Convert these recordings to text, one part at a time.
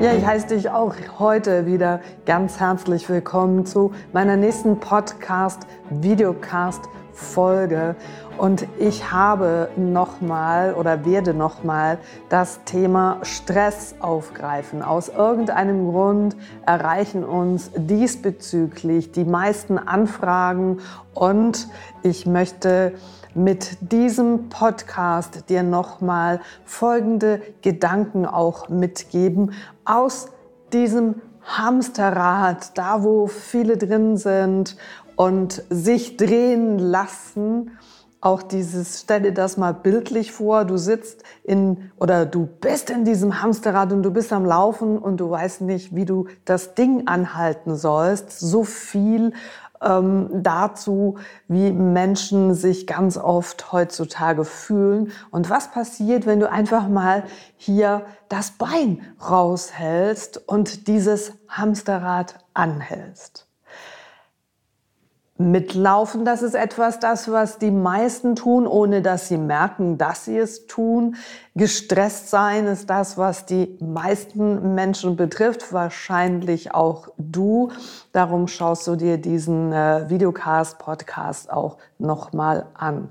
Ja, ich heiße dich auch heute wieder ganz herzlich willkommen zu meiner nächsten Podcast, Videocast Folge. Und ich habe nochmal oder werde nochmal das Thema Stress aufgreifen. Aus irgendeinem Grund erreichen uns diesbezüglich die meisten Anfragen und ich möchte mit diesem Podcast dir nochmal folgende Gedanken auch mitgeben aus diesem Hamsterrad, da wo viele drin sind und sich drehen lassen. Auch dieses, stell dir das mal bildlich vor, du sitzt in oder du bist in diesem Hamsterrad und du bist am Laufen und du weißt nicht, wie du das Ding anhalten sollst. So viel ähm, dazu, wie Menschen sich ganz oft heutzutage fühlen. Und was passiert, wenn du einfach mal hier das Bein raushältst und dieses Hamsterrad anhältst? Mitlaufen, das ist etwas, das, was die meisten tun, ohne dass sie merken, dass sie es tun. Gestresst sein ist das, was die meisten Menschen betrifft, wahrscheinlich auch du. Darum schaust du dir diesen äh, Videocast, Podcast auch nochmal an.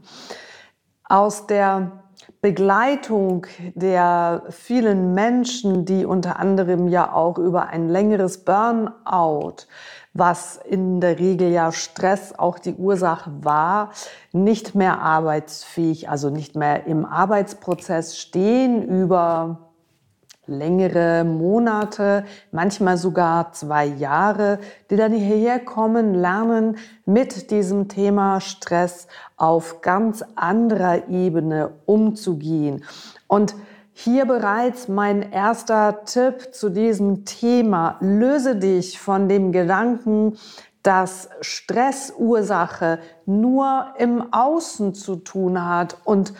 Aus der Begleitung der vielen Menschen, die unter anderem ja auch über ein längeres Burnout was in der Regel ja Stress auch die Ursache war, nicht mehr arbeitsfähig, also nicht mehr im Arbeitsprozess stehen über längere Monate, manchmal sogar zwei Jahre, die dann hierher kommen, lernen mit diesem Thema Stress auf ganz anderer Ebene umzugehen. Und hier bereits mein erster Tipp zu diesem Thema. Löse dich von dem Gedanken, dass Stressursache nur im Außen zu tun hat und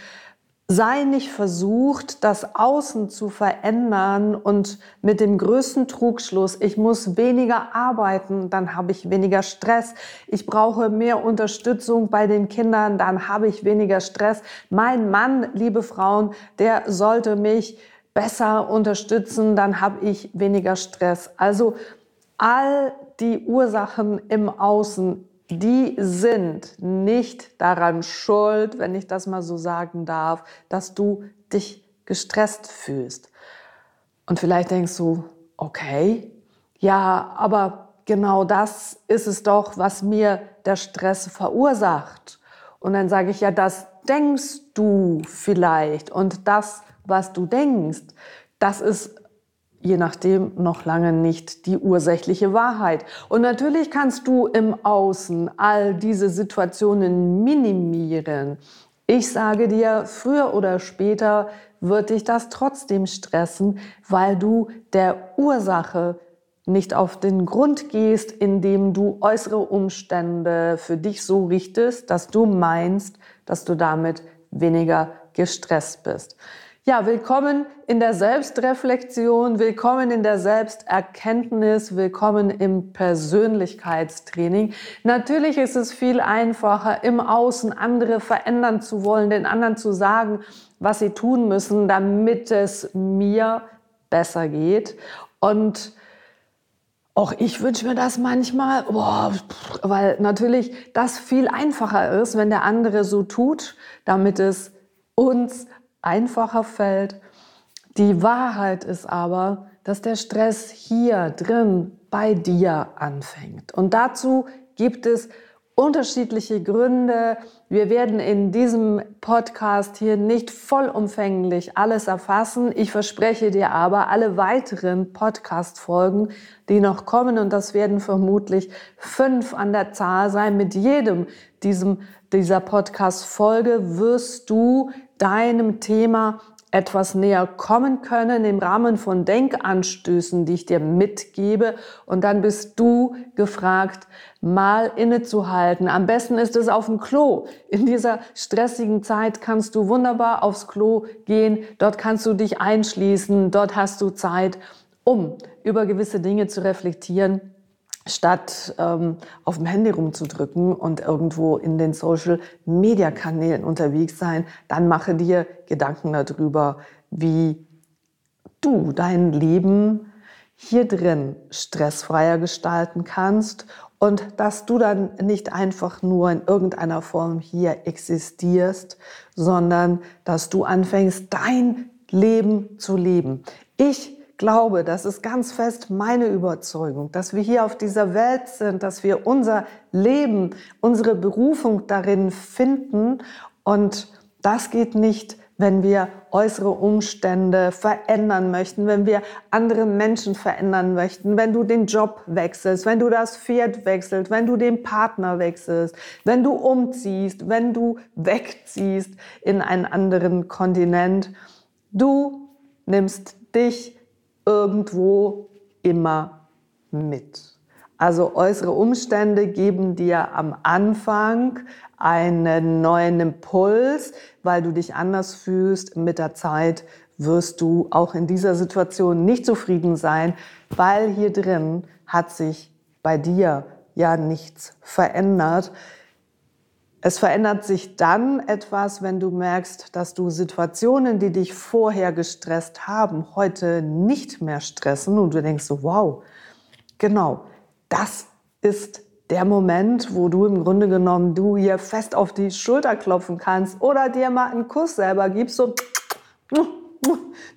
sei nicht versucht, das Außen zu verändern und mit dem größten Trugschluss, ich muss weniger arbeiten, dann habe ich weniger Stress. Ich brauche mehr Unterstützung bei den Kindern, dann habe ich weniger Stress. Mein Mann, liebe Frauen, der sollte mich besser unterstützen, dann habe ich weniger Stress. Also all die Ursachen im Außen die sind nicht daran schuld, wenn ich das mal so sagen darf, dass du dich gestresst fühlst. Und vielleicht denkst du, okay, ja, aber genau das ist es doch, was mir der Stress verursacht. Und dann sage ich, ja, das denkst du vielleicht. Und das, was du denkst, das ist je nachdem noch lange nicht die ursächliche Wahrheit. Und natürlich kannst du im Außen all diese Situationen minimieren. Ich sage dir, früher oder später wird dich das trotzdem stressen, weil du der Ursache nicht auf den Grund gehst, indem du äußere Umstände für dich so richtest, dass du meinst, dass du damit weniger gestresst bist. Ja, willkommen in der Selbstreflexion, willkommen in der Selbsterkenntnis, willkommen im Persönlichkeitstraining. Natürlich ist es viel einfacher, im Außen andere verändern zu wollen, den anderen zu sagen, was sie tun müssen, damit es mir besser geht. Und auch ich wünsche mir das manchmal, boah, weil natürlich das viel einfacher ist, wenn der andere so tut, damit es uns einfacher fällt. Die Wahrheit ist aber, dass der Stress hier drin bei dir anfängt. Und dazu gibt es unterschiedliche Gründe. Wir werden in diesem Podcast hier nicht vollumfänglich alles erfassen. Ich verspreche dir aber alle weiteren Podcast-Folgen, die noch kommen, und das werden vermutlich fünf an der Zahl sein, mit jedem diesem, dieser Podcast-Folge wirst du deinem Thema etwas näher kommen können im Rahmen von Denkanstößen, die ich dir mitgebe. Und dann bist du gefragt, mal innezuhalten. Am besten ist es auf dem Klo. In dieser stressigen Zeit kannst du wunderbar aufs Klo gehen. Dort kannst du dich einschließen. Dort hast du Zeit, um über gewisse Dinge zu reflektieren statt ähm, auf dem Handy rumzudrücken und irgendwo in den Social-Media-Kanälen unterwegs sein, dann mache dir Gedanken darüber, wie du dein Leben hier drin stressfreier gestalten kannst und dass du dann nicht einfach nur in irgendeiner Form hier existierst, sondern dass du anfängst, dein Leben zu leben. Ich glaube, das ist ganz fest meine Überzeugung, dass wir hier auf dieser Welt sind, dass wir unser Leben, unsere Berufung darin finden. Und das geht nicht, wenn wir äußere Umstände verändern möchten, wenn wir andere Menschen verändern möchten, wenn du den Job wechselst, wenn du das Pferd wechselst, wenn du den Partner wechselst, wenn du umziehst, wenn du wegziehst in einen anderen Kontinent. Du nimmst dich irgendwo immer mit. Also äußere Umstände geben dir am Anfang einen neuen Impuls, weil du dich anders fühlst. Mit der Zeit wirst du auch in dieser Situation nicht zufrieden sein, weil hier drin hat sich bei dir ja nichts verändert. Es verändert sich dann etwas, wenn du merkst, dass du Situationen, die dich vorher gestresst haben, heute nicht mehr stressen und du denkst so, wow, genau, das ist der Moment, wo du im Grunde genommen du hier fest auf die Schulter klopfen kannst oder dir mal einen Kuss selber gibst, so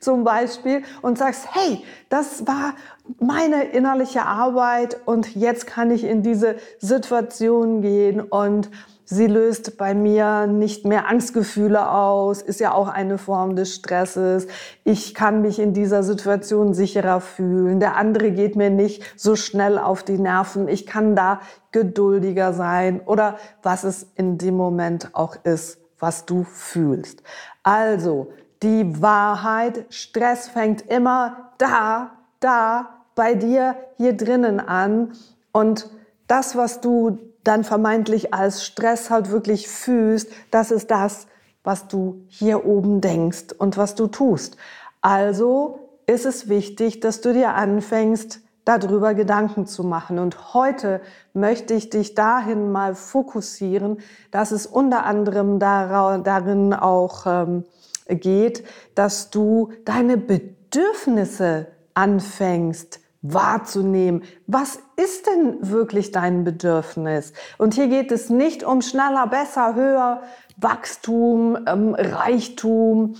zum Beispiel und sagst, hey, das war meine innerliche Arbeit und jetzt kann ich in diese Situation gehen und Sie löst bei mir nicht mehr Angstgefühle aus, ist ja auch eine Form des Stresses. Ich kann mich in dieser Situation sicherer fühlen. Der andere geht mir nicht so schnell auf die Nerven. Ich kann da geduldiger sein oder was es in dem Moment auch ist, was du fühlst. Also, die Wahrheit, Stress fängt immer da, da bei dir hier drinnen an und das, was du dann vermeintlich als Stress halt wirklich fühlst, das ist das, was du hier oben denkst und was du tust. Also ist es wichtig, dass du dir anfängst, darüber Gedanken zu machen. Und heute möchte ich dich dahin mal fokussieren, dass es unter anderem darin auch ähm, geht, dass du deine Bedürfnisse anfängst wahrzunehmen. Was ist denn wirklich dein Bedürfnis? Und hier geht es nicht um schneller, besser, höher, Wachstum, ähm, Reichtum.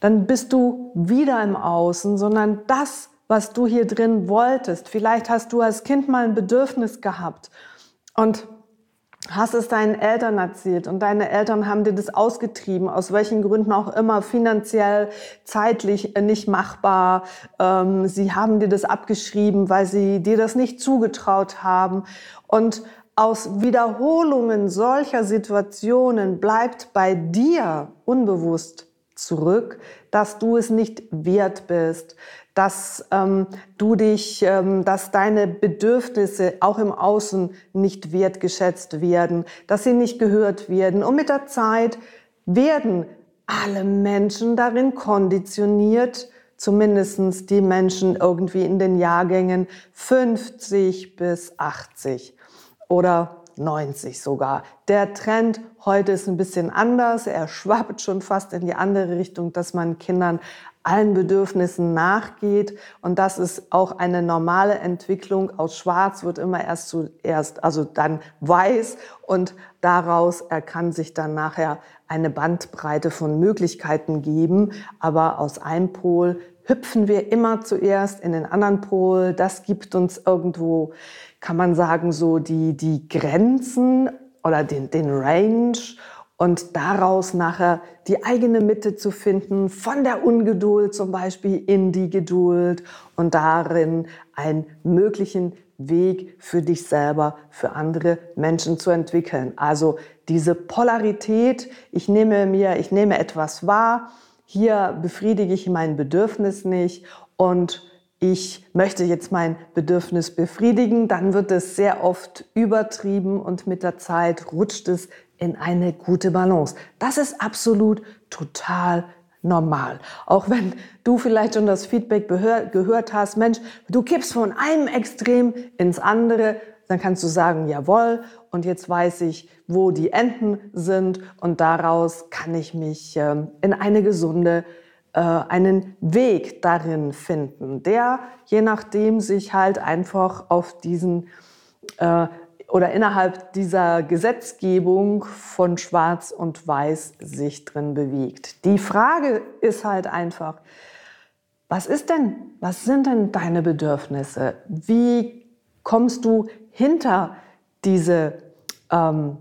Dann bist du wieder im Außen, sondern das, was du hier drin wolltest. Vielleicht hast du als Kind mal ein Bedürfnis gehabt und hast es deinen Eltern erzählt und deine Eltern haben dir das ausgetrieben, aus welchen Gründen auch immer, finanziell, zeitlich nicht machbar. Ähm, sie haben dir das abgeschrieben, weil sie dir das nicht zugetraut haben. Und aus Wiederholungen solcher Situationen bleibt bei dir unbewusst zurück, dass du es nicht wert bist, dass ähm, du dich, ähm, dass deine Bedürfnisse auch im Außen nicht wertgeschätzt werden, dass sie nicht gehört werden. Und mit der Zeit werden alle Menschen darin konditioniert, zumindestens die Menschen irgendwie in den Jahrgängen 50 bis 80 oder 90 sogar. Der Trend heute ist ein bisschen anders. Er schwappt schon fast in die andere Richtung, dass man Kindern allen Bedürfnissen nachgeht. Und das ist auch eine normale Entwicklung. Aus Schwarz wird immer erst zuerst, also dann weiß und daraus kann sich dann nachher eine Bandbreite von Möglichkeiten geben. Aber aus einem Pol hüpfen wir immer zuerst in den anderen Pol. Das gibt uns irgendwo, kann man sagen, so die, die Grenzen oder den, den Range und daraus nachher die eigene Mitte zu finden, von der Ungeduld zum Beispiel in die Geduld und darin einen möglichen Weg für dich selber, für andere Menschen zu entwickeln. Also diese Polarität, ich nehme mir, ich nehme etwas wahr, hier befriedige ich mein Bedürfnis nicht und ich möchte jetzt mein Bedürfnis befriedigen, dann wird es sehr oft übertrieben und mit der Zeit rutscht es in eine gute Balance. Das ist absolut total normal. Auch wenn du vielleicht schon das Feedback gehört hast, Mensch, du kippst von einem Extrem ins andere, dann kannst du sagen, jawohl, und jetzt weiß ich, wo die Enden sind und daraus kann ich mich ähm, in eine gesunde, einen Weg darin finden, der je nachdem sich halt einfach auf diesen äh, oder innerhalb dieser Gesetzgebung von Schwarz und Weiß sich drin bewegt. Die Frage ist halt einfach, was ist denn, was sind denn deine Bedürfnisse? Wie kommst du hinter diese ähm,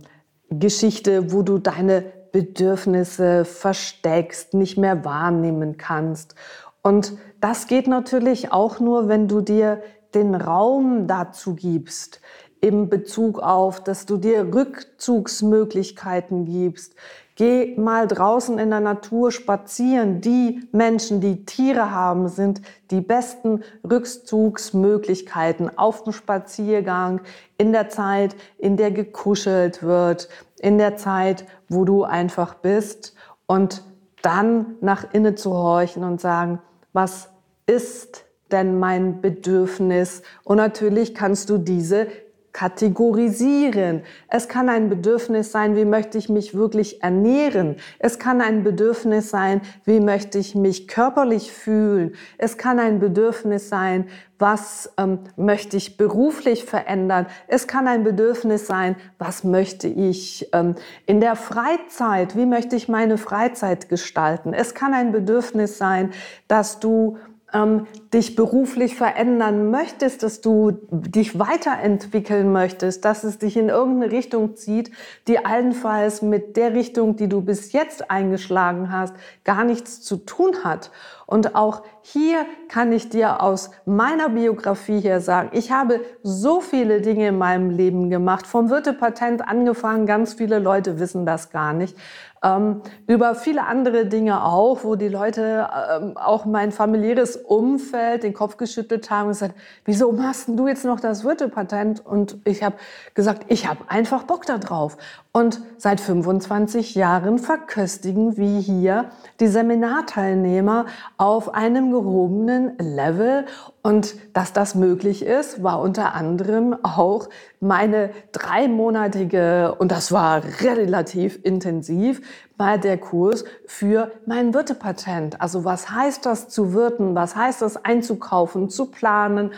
Geschichte, wo du deine Bedürfnisse versteckst, nicht mehr wahrnehmen kannst? Und das geht natürlich auch nur, wenn du dir den Raum dazu gibst, im Bezug auf, dass du dir Rückzugsmöglichkeiten gibst. Geh mal draußen in der Natur spazieren. Die Menschen, die Tiere haben, sind die besten Rückzugsmöglichkeiten auf dem Spaziergang, in der Zeit, in der gekuschelt wird, in der Zeit, wo du einfach bist und dann nach innen zu horchen und sagen, was ist denn mein Bedürfnis? Und natürlich kannst du diese kategorisieren. Es kann ein Bedürfnis sein, wie möchte ich mich wirklich ernähren. Es kann ein Bedürfnis sein, wie möchte ich mich körperlich fühlen. Es kann ein Bedürfnis sein, was ähm, möchte ich beruflich verändern. Es kann ein Bedürfnis sein, was möchte ich ähm, in der Freizeit, wie möchte ich meine Freizeit gestalten. Es kann ein Bedürfnis sein, dass du ähm, dich beruflich verändern möchtest, dass du dich weiterentwickeln möchtest, dass es dich in irgendeine Richtung zieht, die allenfalls mit der Richtung, die du bis jetzt eingeschlagen hast, gar nichts zu tun hat. Und auch hier kann ich dir aus meiner Biografie her sagen, ich habe so viele Dinge in meinem Leben gemacht, vom Wirtepatent angefangen, ganz viele Leute wissen das gar nicht, ähm, über viele andere Dinge auch, wo die Leute, ähm, auch mein familiäres Umfeld, den Kopf geschüttelt haben und gesagt, wieso machst du jetzt noch das Wirtepatent? Und ich habe gesagt, ich habe einfach Bock da drauf. Und seit 25 Jahren verköstigen wir hier die Seminarteilnehmer auf einem gehobenen Level. Und dass das möglich ist, war unter anderem auch meine dreimonatige, und das war relativ intensiv, mal der Kurs für mein Wirtepatent. Also was heißt das zu wirten? Was heißt das einzukaufen, zu planen?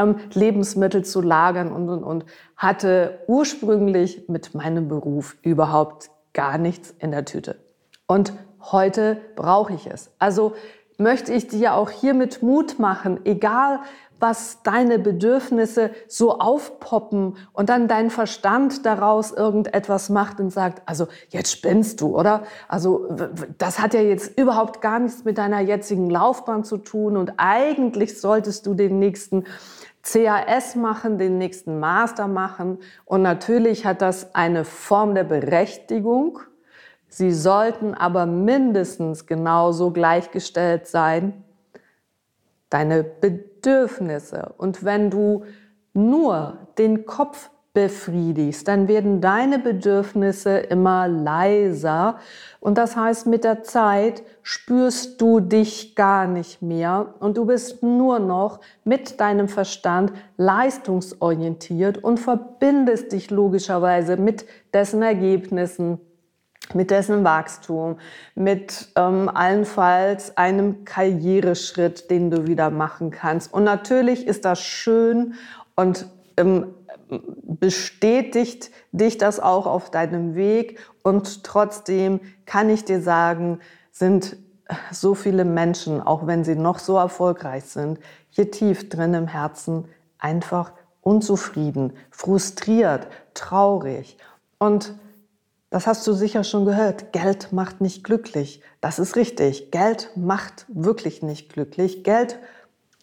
ähm, Lebensmittel zu lagern und, und, und, hatte ursprünglich mit meinem Beruf überhaupt gar nichts in der Tüte. Und heute brauche ich es. Also möchte ich dir auch hiermit Mut machen, egal was deine Bedürfnisse so aufpoppen und dann dein Verstand daraus irgendetwas macht und sagt, also jetzt spinnst du, oder? Also das hat ja jetzt überhaupt gar nichts mit deiner jetzigen Laufbahn zu tun und eigentlich solltest du den nächsten CAS machen, den nächsten Master machen. Und natürlich hat das eine Form der Berechtigung. Sie sollten aber mindestens genauso gleichgestellt sein, deine Bedürfnisse. Und wenn du nur den Kopf befriedigst, dann werden deine Bedürfnisse immer leiser. Und das heißt, mit der Zeit spürst du dich gar nicht mehr. Und du bist nur noch mit deinem Verstand leistungsorientiert und verbindest dich logischerweise mit dessen Ergebnissen, mit dessen Wachstum, mit ähm, allenfalls einem Karriereschritt, den du wieder machen kannst. Und natürlich ist das schön und ähm, bestätigt dich das auch auf deinem Weg. Und trotzdem kann ich dir sagen, sind so viele Menschen, auch wenn sie noch so erfolgreich sind, hier tief drin im Herzen einfach unzufrieden, frustriert, traurig. Und das hast du sicher schon gehört. Geld macht nicht glücklich. Das ist richtig. Geld macht wirklich nicht glücklich. Geld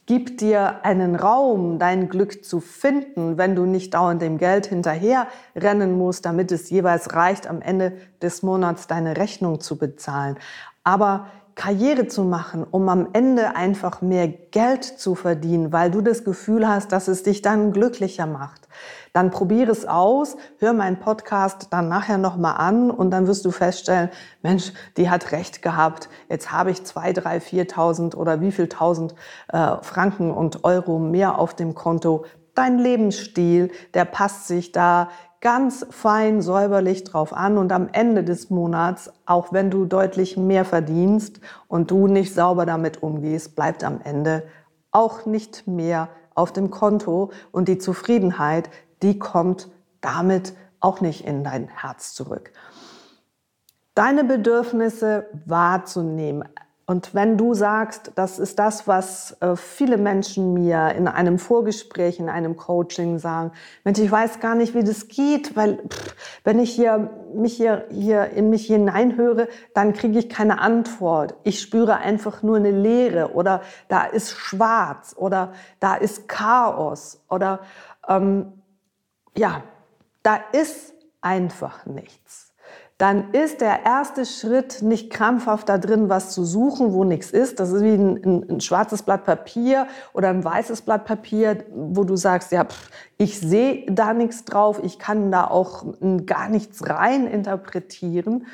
gibt dir einen Raum, dein Glück zu finden, wenn du nicht dauernd dem Geld hinterher rennen musst, damit es jeweils reicht, am Ende des Monats deine Rechnung zu bezahlen. Aber Karriere zu machen, um am Ende einfach mehr Geld zu verdienen, weil du das Gefühl hast, dass es dich dann glücklicher macht. Dann probiere es aus, hör meinen Podcast dann nachher nochmal an und dann wirst du feststellen, Mensch, die hat recht gehabt. Jetzt habe ich zwei, drei, viertausend oder wie viel tausend äh, Franken und Euro mehr auf dem Konto. Dein Lebensstil, der passt sich da ganz fein säuberlich drauf an und am Ende des Monats, auch wenn du deutlich mehr verdienst und du nicht sauber damit umgehst, bleibt am Ende auch nicht mehr auf dem Konto und die Zufriedenheit, die kommt damit auch nicht in dein Herz zurück. Deine Bedürfnisse wahrzunehmen, und wenn du sagst, das ist das, was äh, viele Menschen mir in einem Vorgespräch, in einem Coaching sagen, Mensch, ich weiß gar nicht, wie das geht, weil pff, wenn ich hier, mich hier, hier in mich hineinhöre, dann kriege ich keine Antwort. Ich spüre einfach nur eine Leere oder da ist schwarz oder da ist Chaos oder ähm, ja, da ist einfach nichts dann ist der erste Schritt nicht krampfhaft da drin, was zu suchen, wo nichts ist. Das ist wie ein, ein, ein schwarzes Blatt Papier oder ein weißes Blatt Papier, wo du sagst, ja, pff, ich sehe da nichts drauf, ich kann da auch gar nichts rein interpretieren.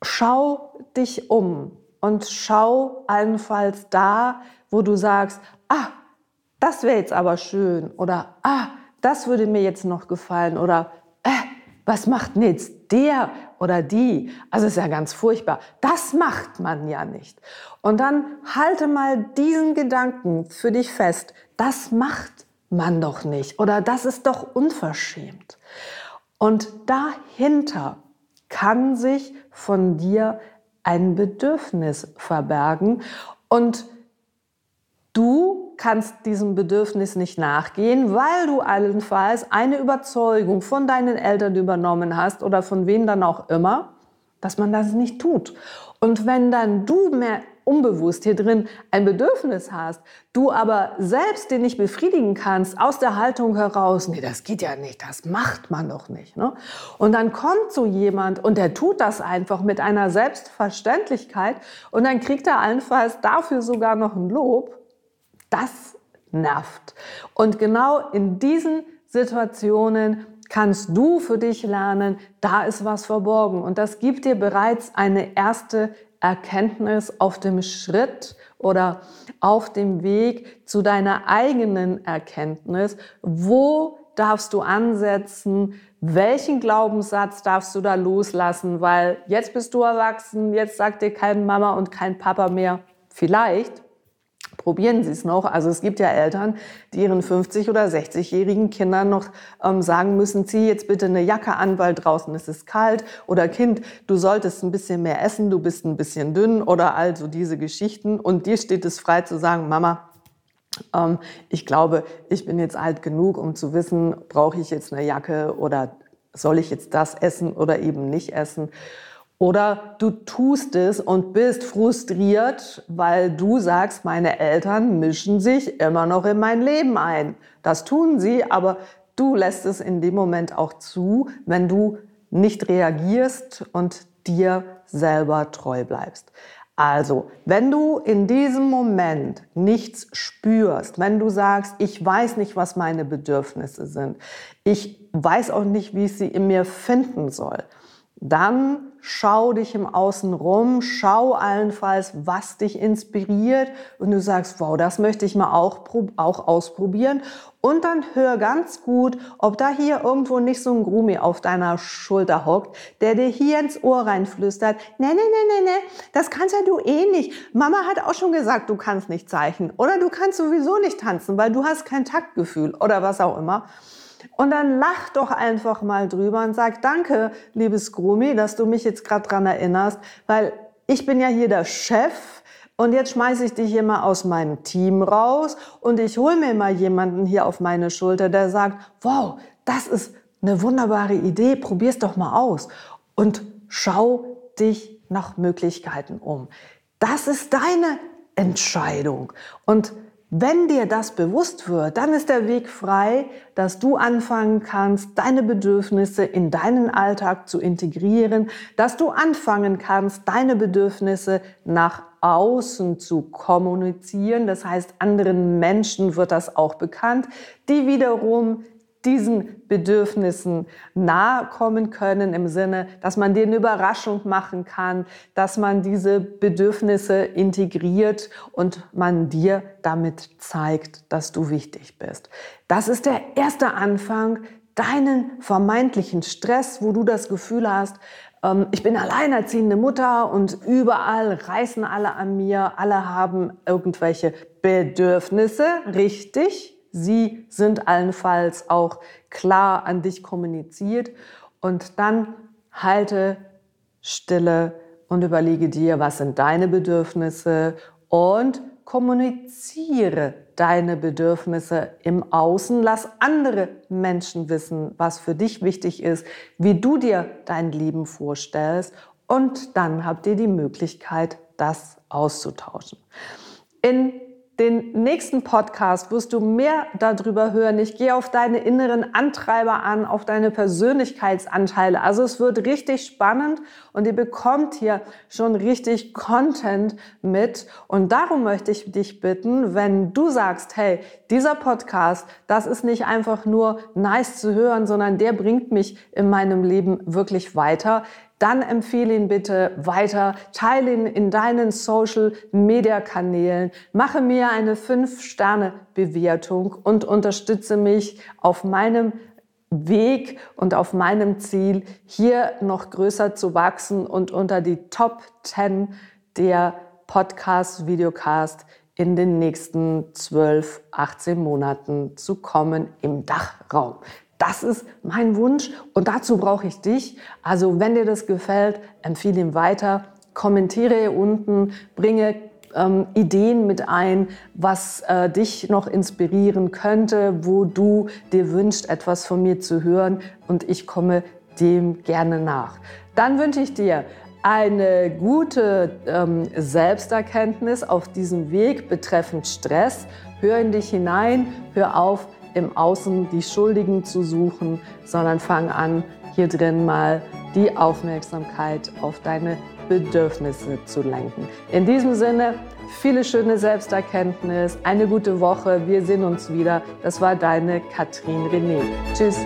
Schau dich um und schau allenfalls da, wo du sagst, ah, das wäre jetzt aber schön oder ah, das würde mir jetzt noch gefallen oder was macht denn jetzt der oder die? Also ist ja ganz furchtbar. Das macht man ja nicht. Und dann halte mal diesen Gedanken für dich fest. Das macht man doch nicht oder das ist doch unverschämt. Und dahinter kann sich von dir ein Bedürfnis verbergen und du kannst diesem Bedürfnis nicht nachgehen, weil du allenfalls eine Überzeugung von deinen Eltern übernommen hast oder von wem dann auch immer, dass man das nicht tut. Und wenn dann du mehr unbewusst hier drin ein Bedürfnis hast, du aber selbst den nicht befriedigen kannst, aus der Haltung heraus, nee, das geht ja nicht, das macht man doch nicht. Ne? Und dann kommt so jemand und der tut das einfach mit einer Selbstverständlichkeit und dann kriegt er allenfalls dafür sogar noch ein Lob das nervt. Und genau in diesen Situationen kannst du für dich lernen, da ist was verborgen. Und das gibt dir bereits eine erste Erkenntnis auf dem Schritt oder auf dem Weg zu deiner eigenen Erkenntnis. Wo darfst du ansetzen? Welchen Glaubenssatz darfst du da loslassen? Weil jetzt bist du erwachsen, jetzt sagt dir kein Mama und kein Papa mehr, vielleicht, probieren Sie es noch. Also es gibt ja Eltern, die ihren 50- oder 60-jährigen Kindern noch ähm, sagen müssen, zieh jetzt bitte eine Jacke an, weil draußen ist es kalt. Oder Kind, du solltest ein bisschen mehr essen, du bist ein bisschen dünn. Oder also diese Geschichten. Und dir steht es frei zu sagen, Mama, ähm, ich glaube, ich bin jetzt alt genug, um zu wissen, brauche ich jetzt eine Jacke oder soll ich jetzt das essen oder eben nicht essen. Oder du tust es und bist frustriert, weil du sagst, meine Eltern mischen sich immer noch in mein Leben ein. Das tun sie, aber du lässt es in dem Moment auch zu, wenn du nicht reagierst und dir selber treu bleibst. Also, wenn du in diesem Moment nichts spürst, wenn du sagst, ich weiß nicht, was meine Bedürfnisse sind, ich weiß auch nicht, wie ich sie in mir finden soll, dann schau dich im Außen rum, schau allenfalls, was dich inspiriert und du sagst, wow, das möchte ich mal auch, auch ausprobieren. Und dann hör ganz gut, ob da hier irgendwo nicht so ein Grumi auf deiner Schulter hockt, der dir hier ins Ohr reinflüstert, nee, nee, nee, nee, nee, das kannst ja du eh nicht. Mama hat auch schon gesagt, du kannst nicht zeichnen oder du kannst sowieso nicht tanzen, weil du hast kein Taktgefühl oder was auch immer. Und dann lach doch einfach mal drüber und sag, danke, liebes Grumi, dass du mich jetzt gerade dran erinnerst, weil ich bin ja hier der Chef und jetzt schmeiße ich dich hier mal aus meinem Team raus und ich hole mir mal jemanden hier auf meine Schulter, der sagt, wow, das ist eine wunderbare Idee, probier's doch mal aus und schau dich nach Möglichkeiten um. Das ist deine Entscheidung und Wenn dir das bewusst wird, dann ist der Weg frei, dass du anfangen kannst, deine Bedürfnisse in deinen Alltag zu integrieren, dass du anfangen kannst, deine Bedürfnisse nach außen zu kommunizieren. Das heißt, anderen Menschen wird das auch bekannt, die wiederum diesen Bedürfnissen nahe kommen können im Sinne, dass man dir eine Überraschung machen kann, dass man diese Bedürfnisse integriert und man dir damit zeigt, dass du wichtig bist. Das ist der erste Anfang, deinen vermeintlichen Stress, wo du das Gefühl hast, ähm, ich bin alleinerziehende Mutter und überall reißen alle an mir, alle haben irgendwelche Bedürfnisse, richtig, sie sind allenfalls auch klar an dich kommuniziert. Und dann halte Stille und überlege dir, was sind deine Bedürfnisse und kommuniziere deine Bedürfnisse im Außen. Lass andere Menschen wissen, was für dich wichtig ist, wie du dir dein Leben vorstellst. Und dann habt ihr die Möglichkeit, das auszutauschen. In den nächsten Podcast wirst du mehr darüber hören. Ich gehe auf deine inneren Antreiber an, auf deine Persönlichkeitsanteile. Also es wird richtig spannend und ihr bekommt hier schon richtig Content mit. Und darum möchte ich dich bitten, wenn du sagst, hey, dieser Podcast, das ist nicht einfach nur nice zu hören, sondern der bringt mich in meinem Leben wirklich weiter dann empfehle ihn bitte weiter, teile ihn in deinen Social-Media-Kanälen, mache mir eine 5-Sterne-Bewertung und unterstütze mich auf meinem Weg und auf meinem Ziel, hier noch größer zu wachsen und unter die Top 10 der Podcast, Videocast in den nächsten 12, 18 Monaten zu kommen im Dachraum. Das ist mein Wunsch und dazu brauche ich dich. Also wenn dir das gefällt, empfehle ihn weiter, kommentiere hier unten, bringe ähm, Ideen mit ein, was äh, dich noch inspirieren könnte, wo du dir wünschst, etwas von mir zu hören und ich komme dem gerne nach. Dann wünsche ich dir eine gute ähm, Selbsterkenntnis auf diesem Weg betreffend Stress. Hör in dich hinein, hör auf, im Außen die Schuldigen zu suchen, sondern fang an, hier drin mal die Aufmerksamkeit auf deine Bedürfnisse zu lenken. In diesem Sinne, viele schöne Selbsterkenntnis, eine gute Woche. Wir sehen uns wieder. Das war deine Katrin René. Tschüss.